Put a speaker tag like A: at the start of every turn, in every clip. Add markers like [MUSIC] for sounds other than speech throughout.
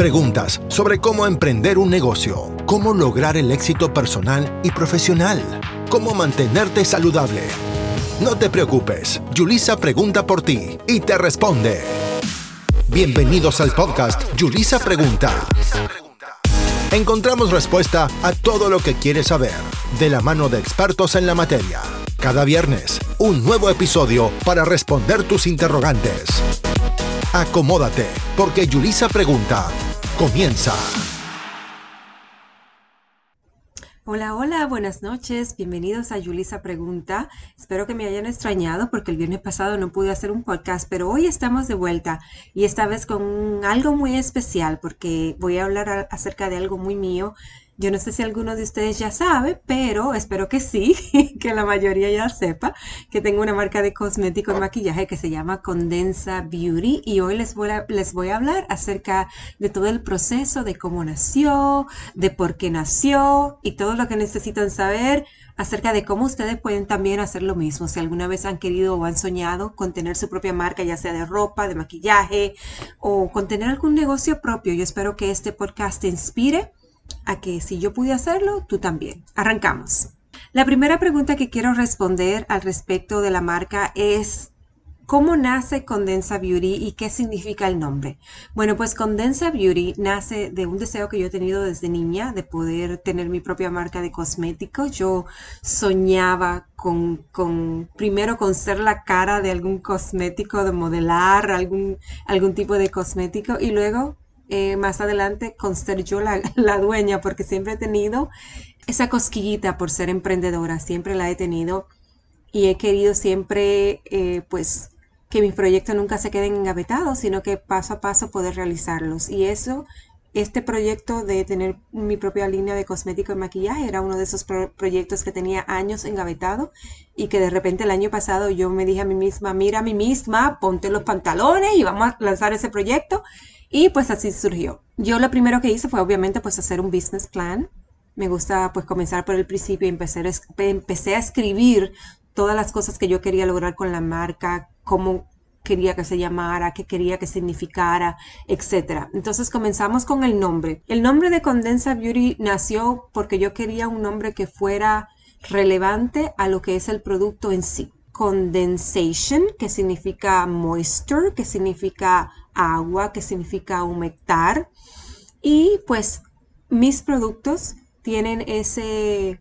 A: Preguntas sobre cómo emprender un negocio, cómo lograr el éxito personal y profesional, cómo mantenerte saludable. No te preocupes, Yulisa pregunta por ti y te responde. Bienvenidos al podcast Yulisa Pregunta. Encontramos respuesta a todo lo que quieres saber, de la mano de expertos en la materia. Cada viernes, un nuevo episodio para responder tus interrogantes. Acomódate, porque Yulisa Pregunta comienza.
B: Hola, hola, buenas noches, bienvenidos a Yulisa Pregunta. Espero que me hayan extrañado porque el viernes pasado no pude hacer un podcast, pero hoy estamos de vuelta y esta vez con algo muy especial porque voy a hablar acerca de algo muy mío yo no sé si alguno de ustedes ya sabe, pero espero que sí, [LAUGHS] que la mayoría ya sepa que tengo una marca de cosmético y maquillaje que se llama Condensa Beauty y hoy les voy a, les voy a hablar acerca de todo el proceso, de cómo nació, de por qué nació y todo lo que necesitan saber acerca de cómo ustedes pueden también hacer lo mismo. Si alguna vez han querido o han soñado con tener su propia marca, ya sea de ropa, de maquillaje o con tener algún negocio propio, yo espero que este podcast te inspire a que si yo pude hacerlo, tú también. Arrancamos. La primera pregunta que quiero responder al respecto de la marca es ¿Cómo nace Condensa Beauty y qué significa el nombre? Bueno, pues Condensa Beauty nace de un deseo que yo he tenido desde niña de poder tener mi propia marca de cosméticos. Yo soñaba con, con, primero con ser la cara de algún cosmético, de modelar algún, algún tipo de cosmético y luego eh, más adelante con ser yo la, [LAUGHS] la, dueña, porque siempre he tenido esa cosquillita por ser emprendedora, siempre la he tenido y he querido siempre, eh, pues, que mis proyectos nunca se queden engavetados, sino que paso a paso poder realizarlos. Y eso, este proyecto de tener mi propia línea de cosmético y maquillaje era uno de esos proyectos que tenía años engavetado y que de repente el año pasado yo me dije a mí misma, mira a mí misma, ponte los pantalones y vamos a lanzar ese proyecto. Y pues así surgió. Yo lo primero que hice fue obviamente pues hacer un business plan. Me gusta pues comenzar por el principio y empecé empecé a escribir todas las cosas que yo quería lograr con la marca, cómo quería que se llamara, qué quería que significara, etc. Entonces comenzamos con el nombre. El nombre de Condensa Beauty nació porque yo quería un nombre que fuera relevante a lo que es el producto en sí condensation, que significa moisture, que significa agua, que significa humectar. Y pues mis productos tienen ese,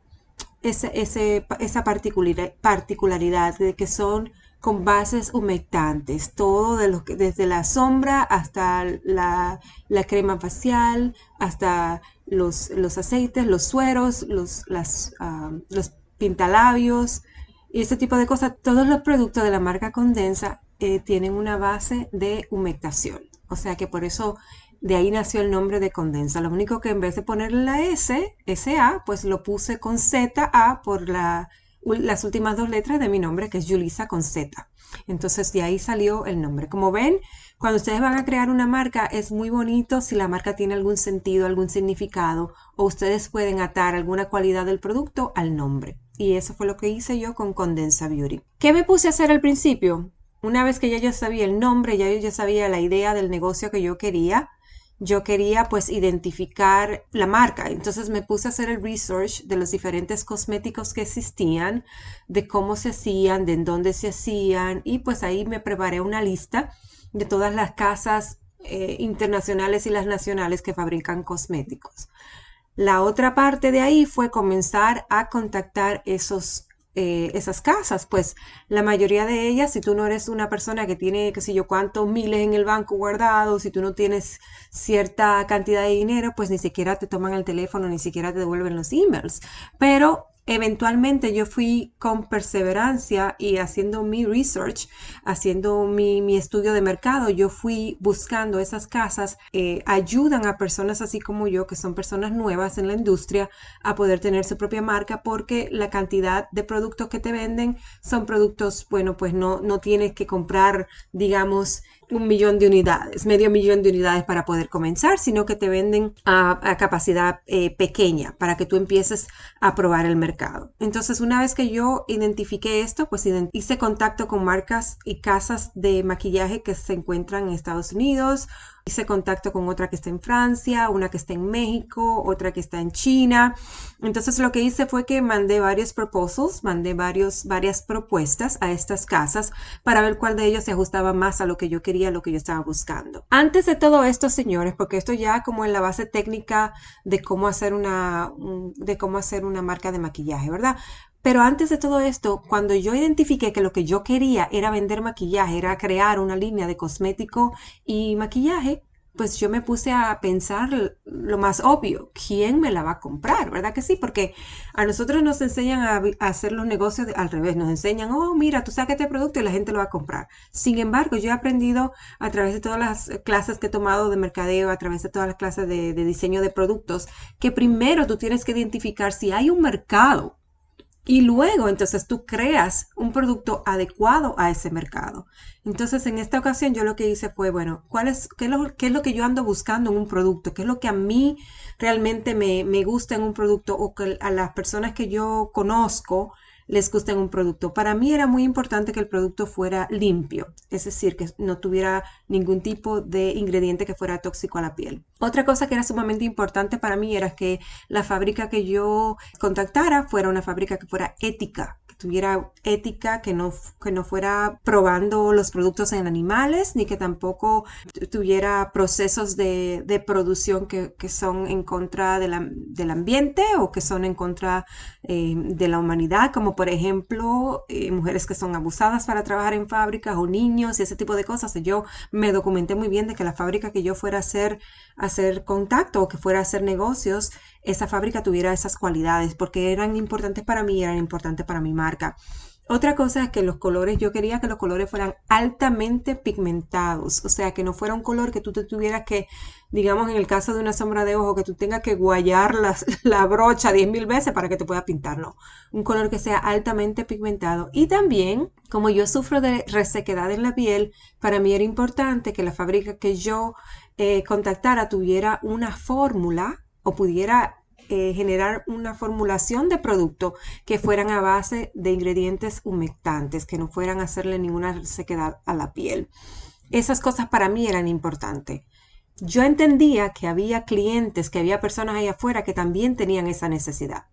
B: esa particularidad de que son con bases humectantes, todo de que, desde la sombra hasta la, crema facial, hasta los, los, aceites, los sueros, los, las, ah, los pintalabios, y este tipo de cosas, todos los productos de la marca Condensa eh, tienen una base de humectación. O sea que por eso de ahí nació el nombre de Condensa. Lo único que en vez de ponerle la S, SA, pues lo puse con ZA por la, las últimas dos letras de mi nombre, que es Julisa con Z. Entonces de ahí salió el nombre. Como ven, cuando ustedes van a crear una marca es muy bonito si la marca tiene algún sentido, algún significado o ustedes pueden atar alguna cualidad del producto al nombre. Y eso fue lo que hice yo con Condensa Beauty. ¿Qué me puse a hacer al principio? Una vez que ya yo sabía el nombre, ya yo ya sabía la idea del negocio que yo quería, yo quería pues identificar la marca. Entonces me puse a hacer el research de los diferentes cosméticos que existían, de cómo se hacían, de en dónde se hacían y pues ahí me preparé una lista de todas las casas eh, internacionales y las nacionales que fabrican cosméticos. La otra parte de ahí fue comenzar a contactar esos, eh, esas casas, pues la mayoría de ellas, si tú no eres una persona que tiene, qué sé yo, cuántos miles en el banco guardados, si tú no tienes cierta cantidad de dinero, pues ni siquiera te toman el teléfono, ni siquiera te devuelven los emails. Pero eventualmente yo fui con perseverancia y haciendo mi research, haciendo mi, estudio de mercado, yo fui buscando esas casas, eh, ayudan a personas así como yo, que son personas nuevas en la industria, a poder tener su propia marca porque la cantidad de productos que te venden son productos, bueno, pues no, no tienes que comprar, digamos, un millón de unidades, medio millón de unidades para poder comenzar, sino que te venden a, capacidad eh, pequeña para que tú empieces a probar el mercado. Entonces, una vez que yo identifiqué esto, pues hice contacto con marcas y casas de maquillaje que se encuentran en Estados Unidos, hice contacto con otra que está en Francia, una que está en México, otra que está en China. Entonces lo que hice fue que mandé varios proposals, mandé varios, varias propuestas a estas casas para ver cuál de ellos se ajustaba más a lo que yo quería, a lo que yo estaba buscando. Antes de todo esto, señores, porque esto ya como en la base técnica de cómo hacer una, de cómo hacer una marca de maquillaje, ¿verdad? Pero antes de todo esto, cuando yo identifiqué que lo que yo quería era vender maquillaje, era crear una línea de cosmético y maquillaje, pues yo me puse a pensar lo más obvio, ¿quién me la va a comprar? ¿Verdad que sí? Porque a nosotros nos enseñan a, hacer los negocios al revés, nos enseñan, oh, mira, tú saques este producto y la gente lo va a comprar. Sin embargo, yo he aprendido a través de todas las clases que he tomado de mercadeo, a través de todas las clases de diseño de productos, que primero tú tienes que identificar si hay un mercado y luego, entonces, tú creas un producto adecuado a ese mercado. Entonces, en esta ocasión yo lo que hice fue, bueno, ¿cuál es, qué, es lo, qué es lo que yo ando buscando en un producto? ¿Qué es lo que a mí realmente me, me gusta en un producto o que a las personas que yo conozco les gusta un producto. Para mí era muy importante que el producto fuera limpio, es decir, que no tuviera ningún tipo de ingrediente que fuera tóxico a la piel. Otra cosa que era sumamente importante para mí era que la fábrica que yo contactara fuera una fábrica que fuera ética, tuviera ética, que no, que no fuera probando los productos en animales, ni que tampoco tuviera procesos de, producción que, son en contra del ambiente o que son en contra eh, de la humanidad, como por ejemplo eh, mujeres que son abusadas para trabajar en fábricas o niños y ese tipo de cosas. Yo me documenté muy bien de que la fábrica que yo fuera a hacer, a hacer contacto o que fuera a hacer negocios, esa fábrica tuviera esas cualidades porque eran importantes para mí, eran importantes para mi marca. Otra cosa es que los colores, yo quería que los colores fueran altamente pigmentados, o sea, que no fuera un color que tú te tuvieras que, digamos, en el caso de una sombra de ojo, que tú tengas que guayar la, [LAUGHS] la brocha 10.000 veces para que te pueda pintar, no. Un color que sea altamente pigmentado. Y también, como yo sufro de resequedad en la piel, para mí era importante que la fábrica que yo eh, contactara tuviera una fórmula o pudiera eh, generar una formulación de producto que fueran a base de ingredientes humectantes, que no fueran a hacerle ninguna sequedad a la piel. Esas cosas para mí eran importantes. Yo entendía que había clientes, que había personas ahí afuera que también tenían esa necesidad.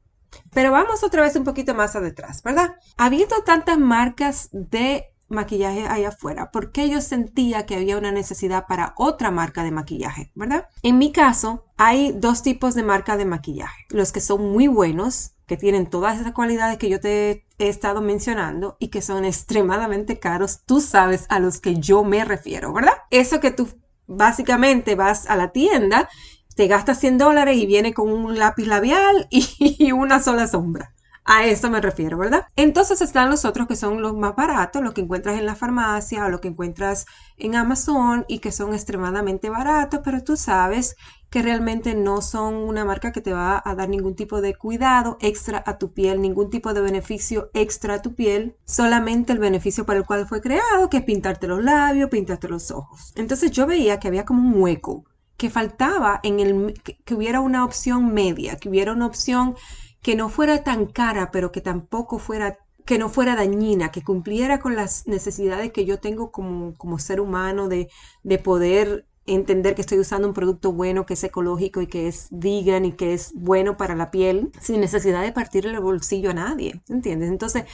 B: Pero vamos otra vez un poquito más atrás, ¿verdad? Habiendo tantas marcas de maquillaje allá afuera, porque yo sentía que había una necesidad para otra marca de maquillaje, ¿verdad? En mi caso, hay dos tipos de marca de maquillaje. Los que son muy buenos, que tienen todas esas cualidades que yo te he estado mencionando y que son extremadamente caros, tú sabes a los que yo me refiero, ¿verdad? Eso que tú básicamente vas a la tienda, te gastas 100 dólares y viene con un lápiz labial [LAUGHS] y una sola sombra. A eso me refiero, ¿verdad? Entonces están los otros que son los más baratos, los que encuentras en la farmacia o lo que encuentras en Amazon y que son extremadamente baratos, pero tú sabes que realmente no son una marca que te va a dar ningún tipo de cuidado extra a tu piel, ningún tipo de beneficio extra a tu piel, solamente el beneficio para el cual fue creado, que es pintarte los labios, pintarte los ojos. Entonces yo veía que había como un hueco, que faltaba en el que hubiera una opción media, que hubiera una opción que no fuera tan cara, pero que tampoco fuera que no fuera dañina, que cumpliera con las necesidades que yo tengo como, como ser humano de, de poder entender que estoy usando un producto bueno, que es ecológico y que es vegan y que es bueno para la piel, sin necesidad de partirle el bolsillo a nadie, ¿entiendes? Entonces,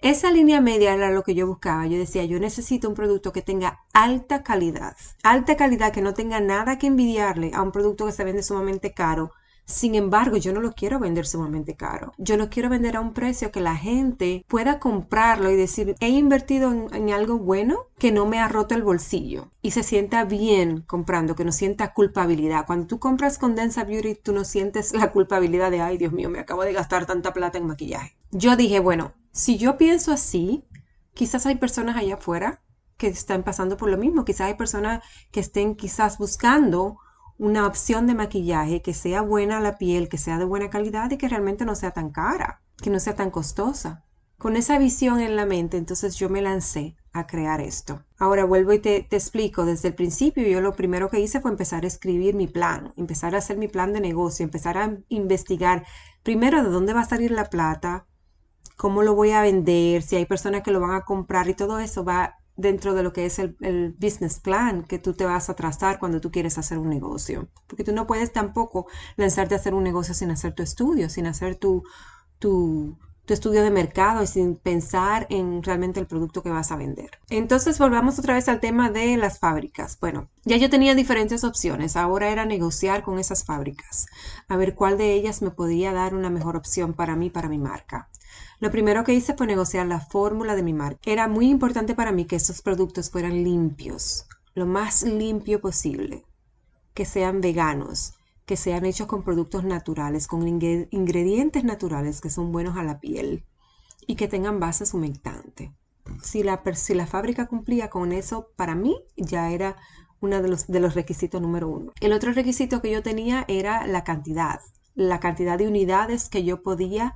B: esa línea media era lo que yo buscaba. Yo decía, yo necesito un producto que tenga alta calidad, alta calidad, que no tenga nada que envidiarle a un producto que se vende sumamente caro, sin embargo, yo no lo quiero vender sumamente caro. Yo lo quiero vender a un precio que la gente pueda comprarlo y decir, he invertido en, algo bueno que no me ha roto el bolsillo y se sienta bien comprando, que no sienta culpabilidad. Cuando tú compras con Densa Beauty, tú no sientes la culpabilidad de, ay Dios mío, me acabo de gastar tanta plata en maquillaje. Yo dije, bueno, si yo pienso así, quizás hay personas allá afuera que están pasando por lo mismo, quizás hay personas que estén quizás buscando una opción de maquillaje que sea buena a la piel, que sea de buena calidad y que realmente no sea tan cara, que no sea tan costosa. Con esa visión en la mente, entonces yo me lancé a crear esto. Ahora vuelvo y te, explico. Desde el principio yo lo primero que hice fue empezar a escribir mi plan, empezar a hacer mi plan de negocio, empezar a investigar primero de dónde va a salir la plata, cómo lo voy a vender, si hay personas que lo van a comprar y todo eso va dentro de lo que es el, el, business plan que tú te vas a trazar cuando tú quieres hacer un negocio. Porque tú no puedes tampoco lanzarte a hacer un negocio sin hacer tu estudio, sin hacer tu, tu, tu estudio de mercado y sin pensar en realmente el producto que vas a vender. Entonces volvamos otra vez al tema de las fábricas. Bueno, ya yo tenía diferentes opciones, ahora era negociar con esas fábricas, a ver cuál de ellas me podía dar una mejor opción para mí, para mi marca. Lo primero que hice fue negociar la fórmula de mi marca. Era muy importante para mí que esos productos fueran limpios, lo más limpio posible, que sean veganos, que sean hechos con productos naturales, con ingredientes naturales que son buenos a la piel y que tengan bases humectantes. Si la, fábrica cumplía con eso, para mí ya era uno de los requisitos número uno. El otro requisito que yo tenía era la cantidad, la cantidad de unidades que yo podía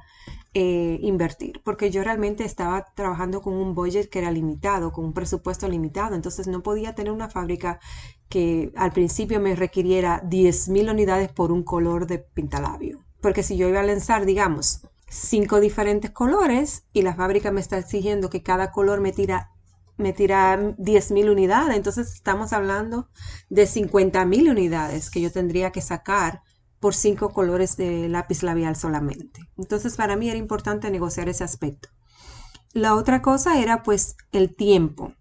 B: eh, invertir, porque yo realmente estaba trabajando con un budget que era limitado, con un presupuesto limitado, entonces no podía tener una fábrica que al principio me requiriera 10.000 unidades por un color de pintalabio, porque si yo iba a lanzar, digamos, cinco diferentes colores y la fábrica me está exigiendo que cada color me tira me tira 10.000 unidades, entonces estamos hablando de 50.000 unidades que yo tendría que sacar por cinco colores de lápiz labial solamente. Entonces para mí era importante negociar ese aspecto. La otra cosa era pues el tiempo.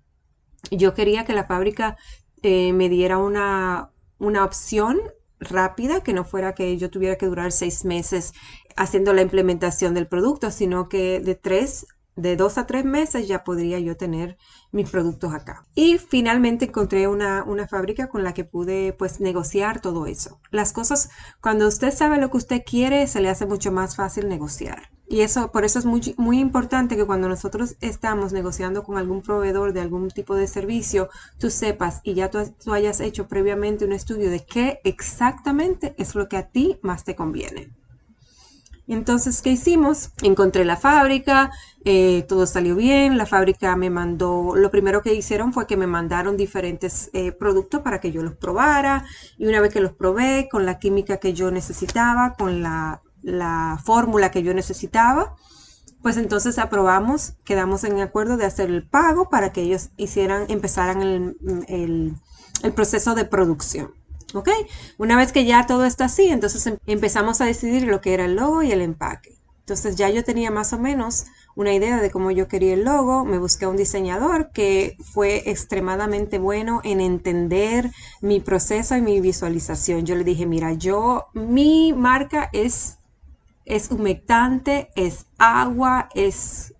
B: Yo quería que la fábrica eh, me diera una, una opción rápida, que no fuera que yo tuviera que durar seis meses haciendo la implementación del producto, sino que de tres de dos a tres meses ya podría yo tener mis productos acá. Y finalmente encontré una, fábrica con la que pude pues negociar todo eso. Las cosas, cuando usted sabe lo que usted quiere, se le hace mucho más fácil negociar. Y eso, por eso es muy, muy importante que cuando nosotros estamos negociando con algún proveedor de algún tipo de servicio, tú sepas y ya tú, tú hayas hecho previamente un estudio de qué exactamente es lo que a ti más te conviene. Entonces, ¿qué hicimos? Encontré la fábrica, eh, todo salió bien, la fábrica me mandó, lo primero que hicieron fue que me mandaron diferentes eh, productos para que yo los probara y una vez que los probé con la química que yo necesitaba, con la, fórmula que yo necesitaba, pues entonces aprobamos, quedamos en acuerdo de hacer el pago para que ellos hicieran, empezaran el proceso de producción. ¿Ok? Una vez que ya todo está así, entonces em, empezamos a decidir lo que era el logo y el empaque. Entonces ya yo tenía más o menos una idea de cómo yo quería el logo, me busqué a un diseñador que fue extremadamente bueno en entender mi proceso y mi visualización. Yo le dije, mira, yo, mi marca es, es humectante, es agua, es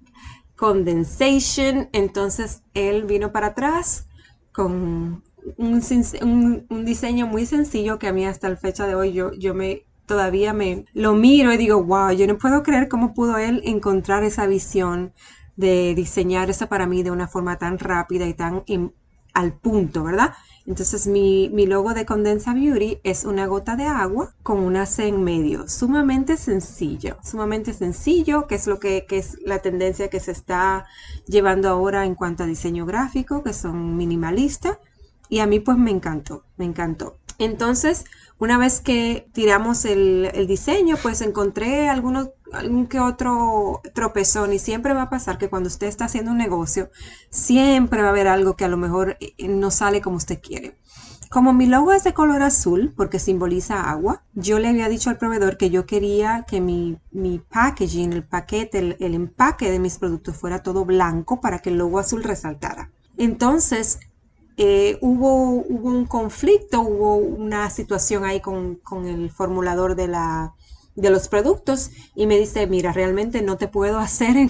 B: condensation. Entonces él vino para atrás con un, diseño muy sencillo que a mí hasta la fecha de hoy yo, yo me todavía me lo miro y digo, wow, yo no puedo creer cómo pudo él encontrar esa visión de diseñar eso para mí de una forma tan rápida y tan al punto, ¿verdad? Entonces mi, mi, logo de Condensa Beauty es una gota de agua con una C en medio, sumamente sencillo, sumamente sencillo, que es lo que, que, es la tendencia que se está llevando ahora en cuanto a diseño gráfico, que son minimalistas y a mí pues me encantó, me encantó. Entonces, una vez que tiramos el, diseño, pues encontré algunos, algún que otro tropezón y siempre va a pasar que cuando usted está haciendo un negocio, siempre va a haber algo que a lo mejor eh, no sale como usted quiere. Como mi logo es de color azul porque simboliza agua, yo le había dicho al proveedor que yo quería que mi, mi packaging, el paquete, el, el empaque de mis productos fuera todo blanco para que el logo azul resaltara. Entonces, eh, hubo, un conflicto, hubo una situación ahí con, el formulador de, los productos y me dice, mira, realmente no te puedo [LAUGHS] hacer,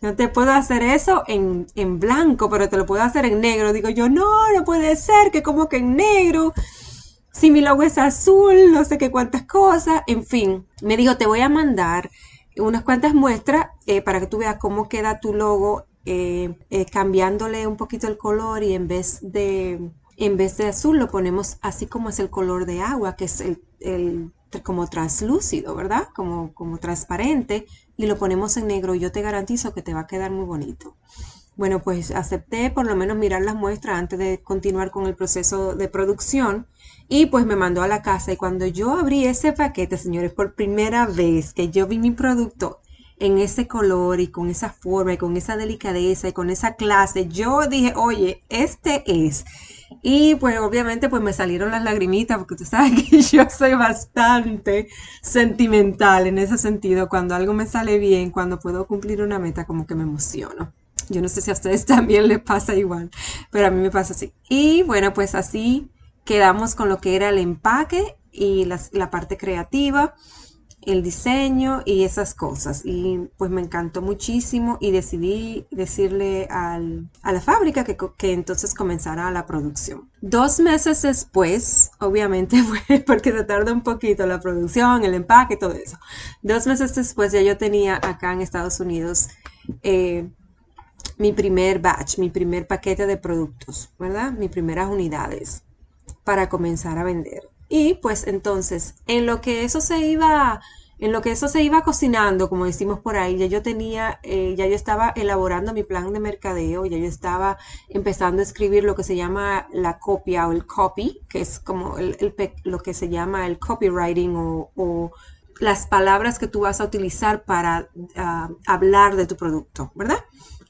B: no te puedo hacer eso en, en, blanco, pero te lo puedo hacer en negro. Digo yo, no, no puede ser, que como que en negro. Si mi logo es azul, no sé qué cuántas cosas, en fin. Me dijo, te voy a mandar unas cuantas muestras eh, para que tú veas cómo queda tu logo eh, eh, cambiándole un poquito el color y en vez de en vez de azul lo ponemos así como es el color de agua, que es el, como translúcido, ¿verdad? Como, como transparente y lo ponemos en negro. Yo te garantizo que te va a quedar muy bonito. Bueno, pues acepté por lo menos mirar las muestras antes de continuar con el proceso de producción y pues me mandó a la casa y cuando yo abrí ese paquete, señores, por primera vez que yo vi mi producto, en ese color y con esa forma y con esa delicadeza y con esa clase, yo dije, oye, este es. Y pues obviamente pues me salieron las lagrimitas porque tú sabes [LAUGHS] que yo soy bastante sentimental en ese sentido. Cuando algo me sale bien, cuando puedo cumplir una meta, como que me emociono. Yo no sé si a ustedes [LAUGHS] también les pasa igual, pero a mí me pasa así. Y bueno, pues así quedamos con lo que era el empaque y la parte creativa el diseño y esas cosas. Y pues me encantó muchísimo y decidí decirle a la fábrica que, que, entonces comenzara la producción. Dos meses después, obviamente [LAUGHS] fue porque se tarda un poquito la producción, el empaque, todo eso. Dos meses después ya yo tenía acá en Estados Unidos eh, mi primer batch, mi primer paquete de productos, ¿verdad? Mis primeras unidades para comenzar a vender. Y pues entonces, en lo que eso se iba, en lo que eso se iba cocinando, como decimos por ahí, ya yo tenía, eh, ya yo estaba elaborando mi plan de mercadeo, ya yo estaba empezando a escribir lo que se llama la copia o el copy, que es como lo que se llama el copywriting o, las palabras que tú vas a utilizar para ah, hablar de tu producto, ¿verdad?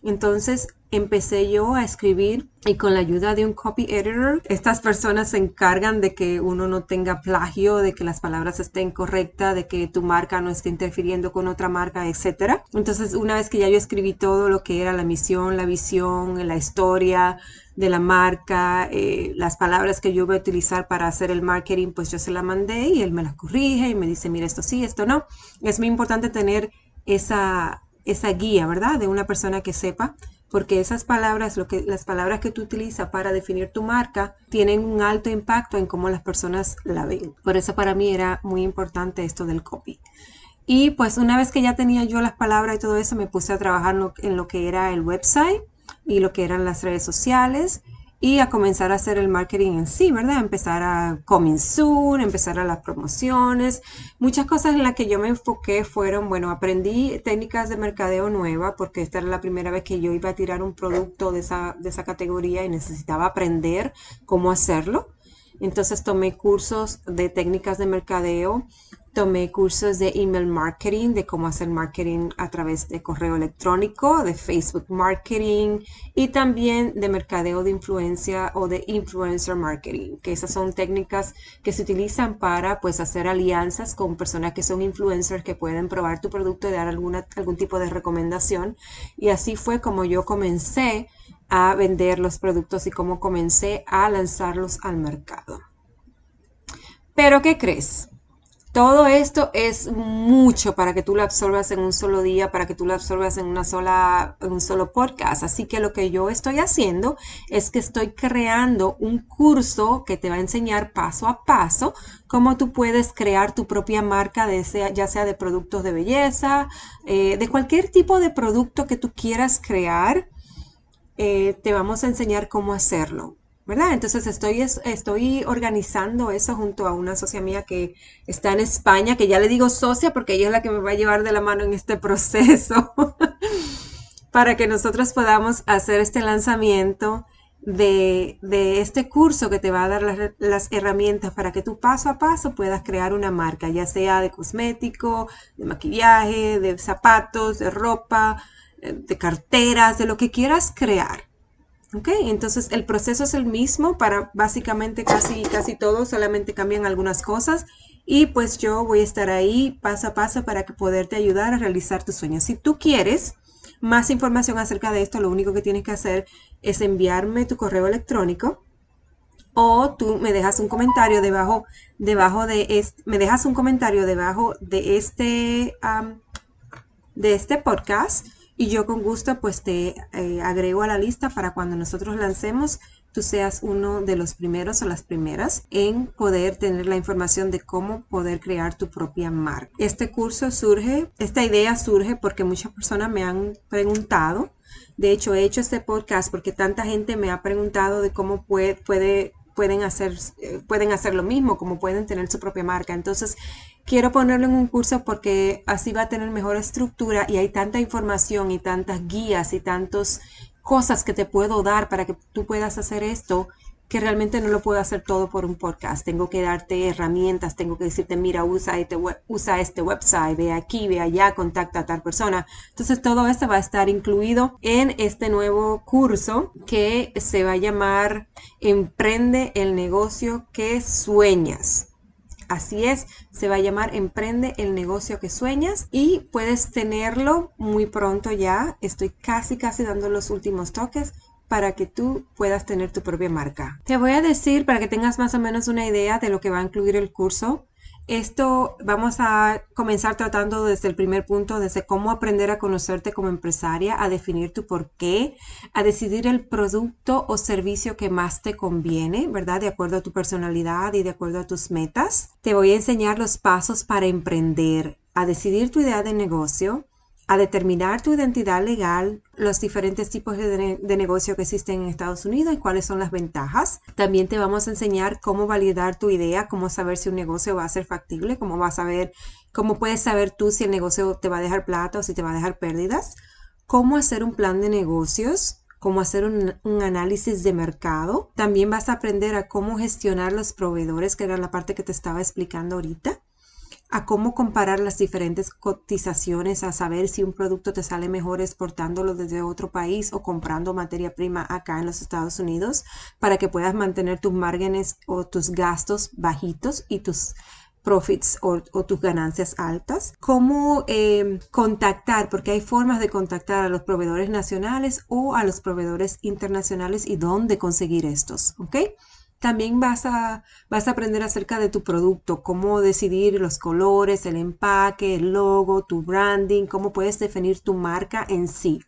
B: Entonces empecé yo a escribir y con la ayuda de un copy editor, estas personas se encargan de que uno no tenga plagio, de que las palabras estén correctas, de que tu marca no esté interfiriendo con otra marca, etc. Entonces, una vez que ya yo escribí todo lo que era la misión, la visión, la historia de la marca, eh, las palabras que yo voy a utilizar para hacer el marketing, pues yo se la mandé y él me las corrige y me dice, mira, esto sí, esto no. Es muy importante tener esa esa guía, ¿verdad? De una persona que sepa, porque esas palabras, lo que, las palabras que tú utilizas para definir tu marca, tienen un alto impacto en cómo las personas la ven. Por eso para mí era muy importante esto del copy. Y pues una vez que ya tenía yo las palabras y todo eso, me puse a trabajar en lo que era el website y lo que eran las redes sociales y a comenzar a hacer el marketing en sí, ¿verdad? Empezar a coming soon, empezar a las promociones. Muchas cosas en las que yo me enfoqué fueron, bueno, aprendí técnicas de mercadeo nueva porque esta era la primera vez que yo iba a tirar un producto de esa, de esa categoría y necesitaba aprender cómo hacerlo. Entonces tomé cursos de técnicas de mercadeo, Tomé cursos de email marketing, de cómo hacer marketing a través de correo electrónico, de Facebook marketing y también de mercadeo de influencia o de influencer marketing, que esas son técnicas que se utilizan para pues hacer alianzas con personas que son influencers que pueden probar tu producto y dar alguna, algún tipo de recomendación. Y así fue como yo comencé a vender los productos y cómo comencé a lanzarlos al mercado. Pero ¿qué crees? Todo esto es mucho para que tú lo absorbas en un solo día, para que tú lo absorbas en una sola, un solo podcast. Así que lo que yo estoy haciendo es que estoy creando un curso que te va a enseñar paso a paso cómo tú puedes crear tu propia marca, de ya sea de productos de belleza, eh, de cualquier tipo de producto que tú quieras crear. Eh, te vamos a enseñar cómo hacerlo. ¿Verdad? Entonces estoy, estoy organizando eso junto a una socia mía que está en España, que ya le digo socia porque ella es la que me va a llevar de la mano en este [LAUGHS] proceso, para que nosotros podamos hacer este lanzamiento de, este curso que te va a dar las, las, herramientas para que tú paso a paso puedas crear una marca, ya sea de cosmético, de maquillaje, de zapatos, de ropa, eh, de carteras, de lo que quieras crear. Ok, entonces el proceso es el mismo para básicamente casi, casi todo, solamente cambian algunas cosas y pues yo voy a estar ahí paso a paso para que poderte ayudar a realizar tus sueños. Si tú quieres más información acerca de esto, lo único que tienes que hacer es enviarme tu correo electrónico o tú me dejas un comentario debajo, debajo de este, me dejas un comentario debajo de este, de este podcast y yo con gusto pues te eh, agrego a la lista para cuando nosotros lancemos tú seas uno de los primeros o las primeras en poder tener la información de cómo poder crear tu propia marca. Este curso surge, esta idea surge porque muchas personas me han preguntado, de hecho he hecho este podcast porque tanta gente me ha preguntado de cómo puede, puede pueden hacer, eh, pueden hacer lo mismo, como pueden tener su propia marca. Entonces, quiero ponerlo en un curso porque así va a tener mejor estructura y hay tanta información y tantas guías y tantas cosas que te puedo dar para que tú puedas hacer esto que realmente no lo puedo hacer todo por un podcast. Tengo que darte herramientas, tengo que decirte, mira, usa este, usa este website, ve aquí, ve allá, contacta a tal persona. Entonces todo esto va a estar incluido en este nuevo curso que se va a llamar Emprende el negocio que sueñas. Así es, se va a llamar Emprende el negocio que sueñas y puedes tenerlo muy pronto ya. Estoy casi, casi dando los últimos toques para que tú puedas tener tu propia marca. Te voy a decir para que tengas más o menos una idea de lo que va a incluir el curso. Esto vamos a comenzar tratando desde el primer punto, desde cómo aprender a conocerte como empresaria, a definir tu por qué, a decidir el producto o servicio que más te conviene, ¿verdad? De acuerdo a tu personalidad y de acuerdo a tus metas. Te voy a enseñar los pasos para emprender, a decidir tu idea de negocio, a determinar tu identidad legal, los diferentes tipos de, negocio que existen en Estados Unidos y cuáles son las ventajas. También te vamos a enseñar cómo validar tu idea, cómo saber si un negocio va a ser factible, cómo vas a ver, cómo puedes saber tú si el negocio te va a dejar plata o si te va a dejar pérdidas, cómo hacer un plan de negocios, cómo hacer un, un, análisis de mercado. También vas a aprender a cómo gestionar los proveedores, que era la parte que te estaba explicando ahorita a cómo comparar las diferentes cotizaciones, a saber si un producto te sale mejor exportándolo desde otro país o comprando materia prima acá en los Estados Unidos para que puedas mantener tus márgenes o tus gastos bajitos y tus profits o, tus ganancias altas. Cómo em, contactar, porque hay formas de contactar a los proveedores nacionales o a los proveedores internacionales y dónde conseguir estos, ¿ok? También vas a, vas a aprender acerca de tu producto, cómo decidir los colores, el empaque, el logo, tu branding, cómo puedes definir tu marca en sí.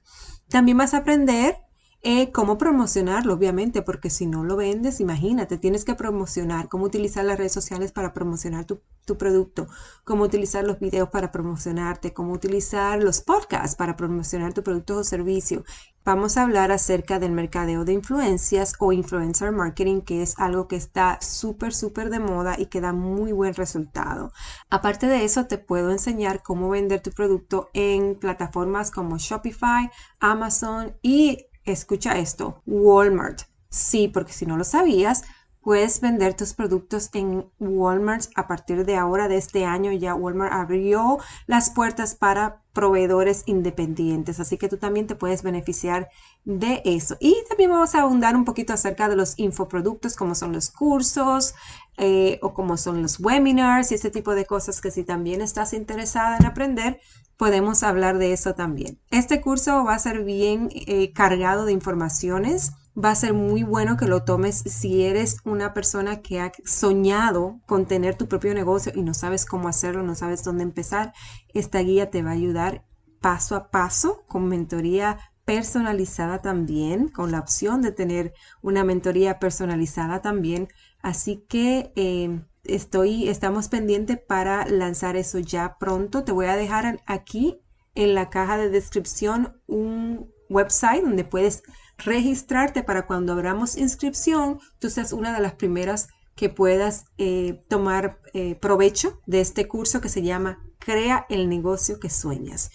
B: También vas a aprender eh, cómo promocionarlo, obviamente, porque si no lo vendes, imagínate, tienes que promocionar, cómo utilizar las redes sociales para promocionar tu, tu, producto, cómo utilizar los videos para promocionarte, cómo utilizar los podcasts para promocionar tu producto o servicio. Vamos a hablar acerca del mercadeo de influencias o influencer marketing, que es algo que está súper, súper de moda y que da muy buen resultado. Aparte de eso, te puedo enseñar cómo vender tu producto en plataformas como Shopify, Amazon y escucha esto, Walmart. Sí, porque si no lo sabías, puedes vender tus productos en Walmart a partir de ahora, de este año ya Walmart abrió las puertas para proveedores independientes, así que tú también te puedes beneficiar de eso. Y también vamos a abundar un poquito acerca de los infoproductos, como son los cursos eh, o como son los webinars y ese tipo de cosas que si también estás interesada en aprender, podemos hablar de eso también. Este curso va a ser bien eh, cargado de informaciones. Va a ser muy bueno que lo tomes si eres una persona que ha soñado con tener tu propio negocio y no sabes cómo hacerlo, no sabes dónde empezar. Esta guía te va a ayudar paso a paso con mentoría personalizada también, con la opción de tener una mentoría personalizada también. Así que eh, estoy, estamos pendientes para lanzar eso ya pronto. Te voy a dejar aquí en la caja de descripción un website donde puedes registrarte para cuando abramos inscripción, tú seas una de las primeras que puedas eh, tomar eh, provecho de este curso que se llama Crea el negocio que sueñas.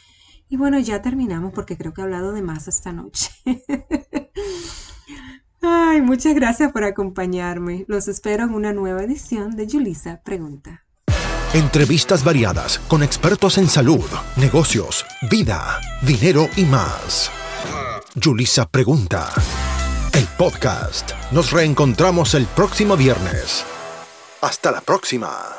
B: Y bueno, ya terminamos porque creo que he hablado de más esta noche. [LAUGHS] Ay, muchas gracias por acompañarme. Los espero en una nueva edición de Julisa Pregunta.
A: Entrevistas variadas con expertos en salud, negocios, vida, dinero y más. Julisa Pregunta. El podcast. Nos reencontramos el próximo viernes. Hasta la próxima.